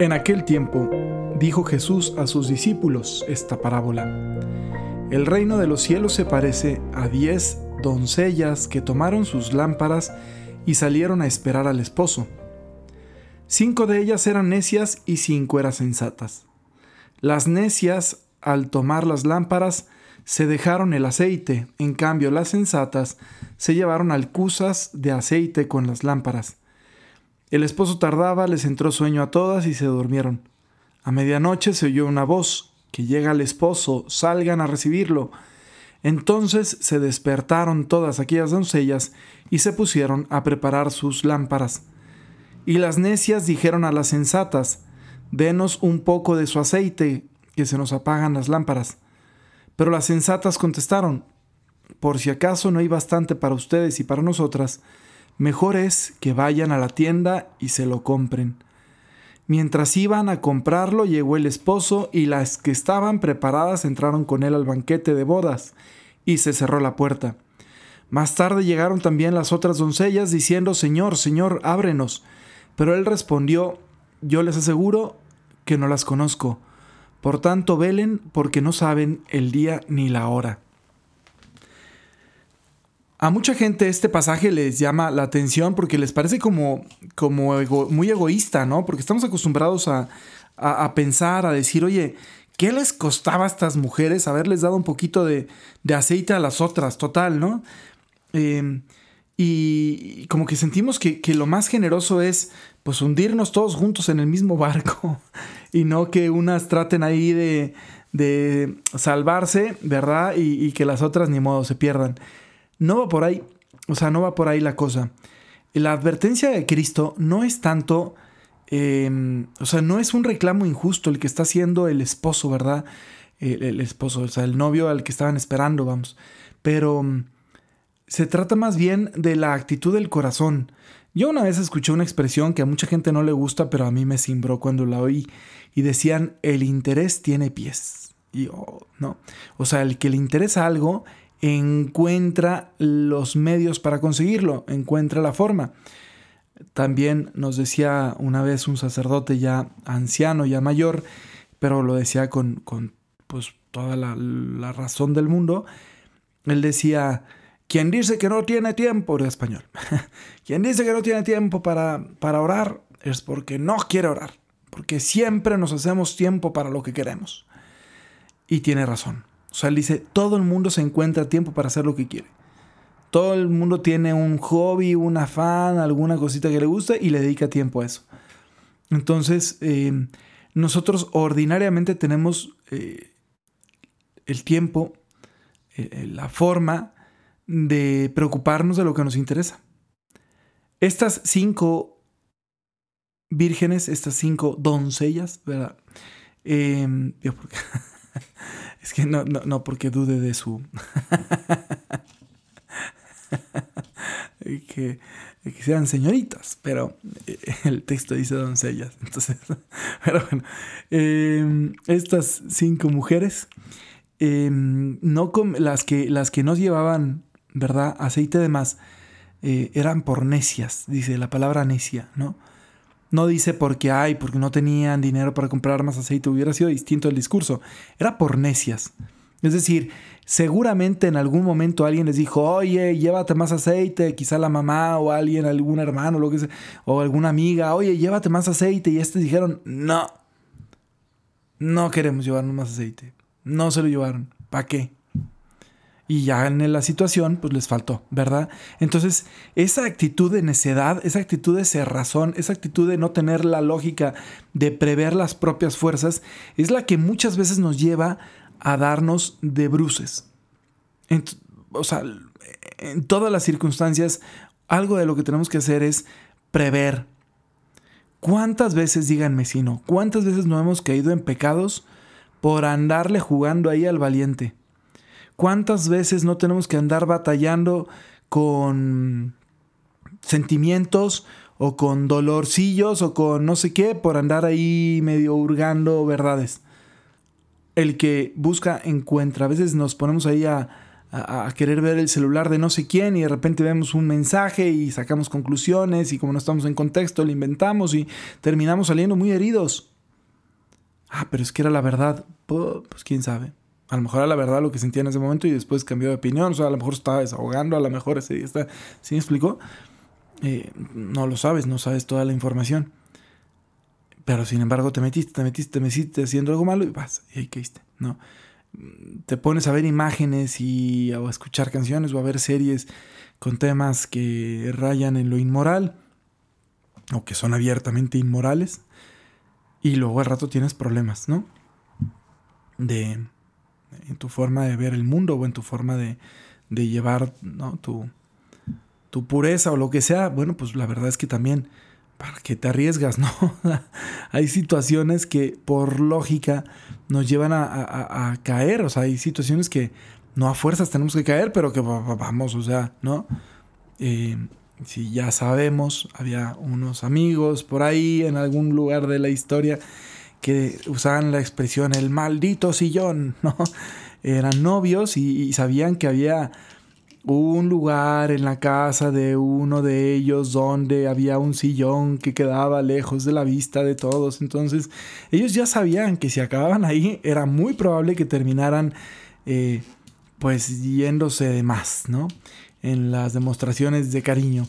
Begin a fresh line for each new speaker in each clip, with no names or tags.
En aquel tiempo dijo Jesús a sus discípulos esta parábola. El reino de los cielos se parece a diez doncellas que tomaron sus lámparas y salieron a esperar al esposo. Cinco de ellas eran necias y cinco eran sensatas. Las necias, al tomar las lámparas, se dejaron el aceite, en cambio las sensatas se llevaron alcusas de aceite con las lámparas. El esposo tardaba, les entró sueño a todas y se durmieron. A medianoche se oyó una voz, que llega el esposo, salgan a recibirlo. Entonces se despertaron todas aquellas doncellas y se pusieron a preparar sus lámparas. Y las necias dijeron a las sensatas, Denos un poco de su aceite, que se nos apagan las lámparas. Pero las sensatas contestaron, Por si acaso no hay bastante para ustedes y para nosotras, mejor es que vayan a la tienda y se lo compren. Mientras iban a comprarlo, llegó el esposo y las que estaban preparadas entraron con él al banquete de bodas, y se cerró la puerta. Más tarde llegaron también las otras doncellas diciendo, Señor, Señor, ábrenos. Pero él respondió, Yo les aseguro que no las conozco. Por tanto, velen porque no saben el día ni la hora. A mucha gente este pasaje les llama la atención porque les parece como, como muy egoísta, ¿no? Porque estamos acostumbrados a, pensar, a decir, oye, ¿qué les costaba a estas mujeres haberles dado un poquito de, aceite a las otras? Total, ¿no? Em, y como que sentimos que, lo más generoso es pues hundirnos todos juntos en el mismo barco y no que unas traten ahí de, salvarse, ¿verdad? Y que las otras ni modo se pierdan. No va por ahí, o sea, no va por ahí la cosa. La advertencia de Cristo no es tanto, em, o sea, no es un reclamo injusto el que está haciendo el esposo, ¿verdad? El, esposo, o sea, el novio al que estaban esperando, vamos. Pero mm, se trata más bien de la actitud del corazón. Yo una vez escuché una expresión que a mucha gente no le gusta, pero a mí me cimbró cuando la oí. Y decían, el interés tiene pies. Y yo, no. O sea, el que le interesa algo encuentra los medios para conseguirlo, encuentra la forma. También nos decía una vez un sacerdote ya anciano, ya mayor, pero lo decía con, pues, toda la, razón del mundo. Él decía, quien dice que no tiene tiempo, de español, quien dice que no tiene tiempo para, para orar es porque no quiere orar, porque siempre nos hacemos tiempo para lo que queremos. Y tiene razón. O sea, él dice, todo el mundo se encuentra tiempo para hacer lo que quiere. Todo el mundo tiene un hobby, un afán, alguna cosita que le gusta y le dedica tiempo a eso. Entonces, eh, nosotros ordinariamente tenemos eh, el tiempo, eh, la forma de preocuparnos de lo que nos interesa. Estas cinco vírgenes, estas cinco doncellas, ¿verdad? Es que no, no, no porque dude de su... que, que sean señoritas, pero eh, el texto dice doncellas. Entonces, pero bueno, em, estas cinco mujeres, em, no las, que, las que nos llevaban, ¿verdad? Aceite de más, eh, eran por necias, dice la palabra necia, ¿no? No dice porque hay, porque no tenían dinero para comprar más aceite, hubiera sido distinto el discurso. Era por necias. Es decir, seguramente en algún momento alguien les dijo, oye, llévate más aceite, quizá la mamá o alguien, algún hermano, lo que sea, o alguna amiga, oye, llévate más aceite. Y estos dijeron, no, no queremos llevarnos más aceite. No se lo llevaron. ¿Para qué? Y ya en la situación pues les faltó, ¿verdad? Entonces, esa actitud de necedad, esa actitud de cerrazón, esa actitud de no tener la lógica de prever las propias fuerzas, es la que muchas veces nos lleva a darnos de bruces. o sea, en todas las circunstancias, algo de lo que tenemos que hacer es prever. ¿Cuántas veces, díganme si no, cuántas veces no hemos caído en pecados por andarle jugando ahí al valiente? ¿Cuántas veces no tenemos que andar batallando con sentimientos o con dolorcillos o con no sé qué por andar ahí medio hurgando verdades? El que busca encuentra. A veces nos ponemos ahí a, querer ver el celular de no sé quién y de repente vemos un mensaje y sacamos conclusiones y como no estamos en contexto lo inventamos y terminamos saliendo muy heridos. Ah, pero es que era la verdad. Pues quién sabe. A lo mejor era la verdad lo que sentía en ese momento y después cambió de opinión. O sea, a lo mejor estaba desahogando, a lo mejor ese día está. ¿Sí me explicó? Eh, no lo sabes, no sabes toda la información. Pero sin embargo te metiste, te metiste, te metiste haciendo algo malo y vas, y ahí caíste, ¿no? Te pones a ver imágenes y a escuchar canciones o a ver series con temas que rayan en lo inmoral o que son abiertamente inmorales y luego al rato tienes problemas, ¿no? De en tu forma de ver el mundo o en tu forma de, de llevar ¿no? tu, tu pureza o lo que sea, bueno, pues la verdad es que también ¿para qué te arriesgas? No, hay situaciones que por lógica nos llevan a, caer, o sea, hay situaciones que no a fuerzas tenemos que caer, pero que vamos, o sea, ¿no? Eh, si ya sabemos, había unos amigos por ahí en algún lugar de la historia que usaban la expresión el maldito sillón, ¿no? Eran novios y sabían que había un lugar en la casa de uno de ellos donde había un sillón que quedaba lejos de la vista de todos. Entonces ellos ya sabían que si acababan ahí era muy probable que terminaran eh, pues yéndose de más, ¿no? En las demostraciones de cariño.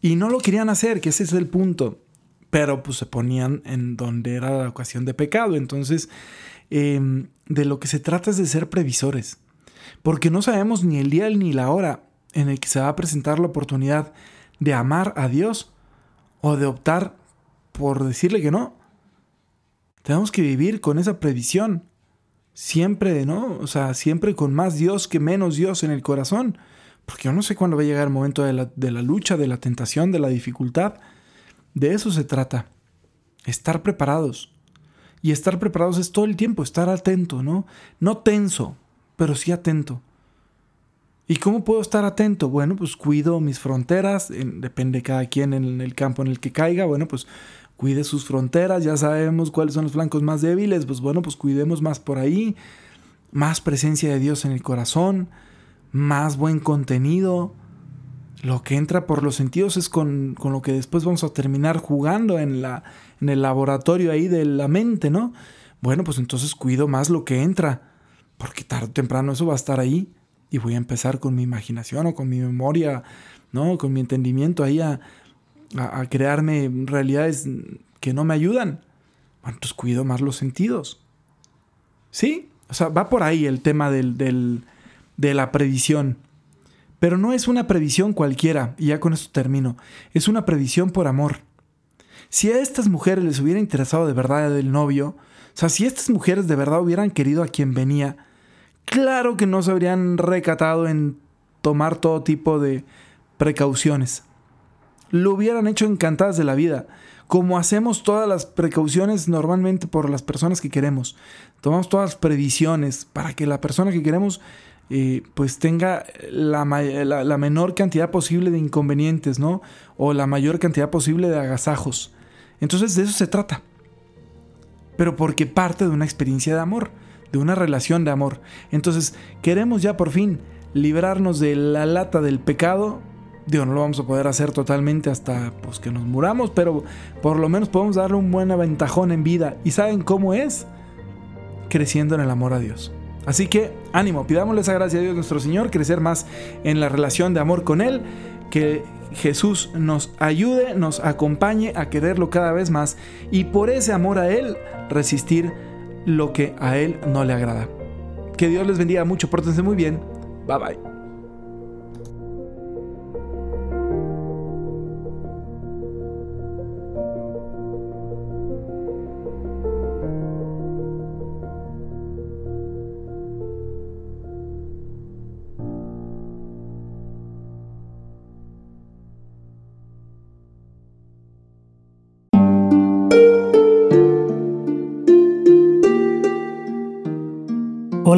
Y no lo querían hacer, que ese es el punto. Pero pues se ponían en donde era la ocasión de pecado. Entonces, em, de lo que se trata es de ser previsores porque no sabemos ni el día ni la hora en el que se va a presentar la oportunidad de amar a Dios o de optar por decirle que no. Tenemos que vivir con esa previsión. Siempre, ¿no? O sea, siempre con más Dios que menos Dios en el corazón. Porque yo no sé cuándo va a llegar el momento de la, de la lucha, de la tentación, de la dificultad. De eso se trata. Estar preparados. Y estar preparados es todo el tiempo, estar atento, ¿no? No tenso, pero sí atento. ¿Y cómo puedo estar atento? Bueno, pues cuido mis fronteras, depende cada quien en el campo en el que caiga, bueno, pues cuide sus fronteras, ya sabemos cuáles son los flancos más débiles, pues bueno, pues cuidemos más por ahí, más presencia de Dios en el corazón, más buen contenido. Lo que entra por los sentidos es con, con lo que después vamos a terminar jugando en, la, en el laboratorio ahí de la mente, ¿no? Bueno, pues entonces cuido más lo que entra porque tarde o temprano eso va a estar ahí y voy a empezar con mi imaginación o con mi memoria, ¿no? Con mi entendimiento ahí a, crearme realidades que no me ayudan. Bueno, entonces cuido más los sentidos. ¿Sí? O sea, va por ahí el tema del, de la previsión. Pero no es una previsión cualquiera, y ya con esto termino. Es una previsión por amor. Si a estas mujeres les hubiera interesado de verdad el novio, o sea, si estas mujeres de verdad hubieran querido a quien venía, claro que no se habrían recatado en tomar todo tipo de precauciones. Lo hubieran hecho encantadas de la vida, como hacemos todas las precauciones normalmente por las personas que queremos. Tomamos todas las previsiones para que la persona que queremos pues tenga la, la, menor cantidad posible de inconvenientes, ¿no? O la mayor cantidad posible de agasajos. Entonces de eso se trata. Pero porque parte de una experiencia de amor de una relación de amor. Entonces, queremos ya por fin librarnos de la lata del pecado. Digo, no lo vamos a poder hacer totalmente hasta pues, que nos muramos, pero por lo menos podemos darle un buen aventajón en vida. ¿Y saben cómo es? Creciendo en el amor a Dios. Así que ánimo, pidámosle esa gracia a Dios nuestro Señor, crecer más en la relación de amor con Él, que Jesús nos ayude, nos acompañe a quererlo cada vez más y por ese amor a Él resistir lo que a Él no le agrada. Que Dios les bendiga mucho, pórtense muy bien. Bye bye.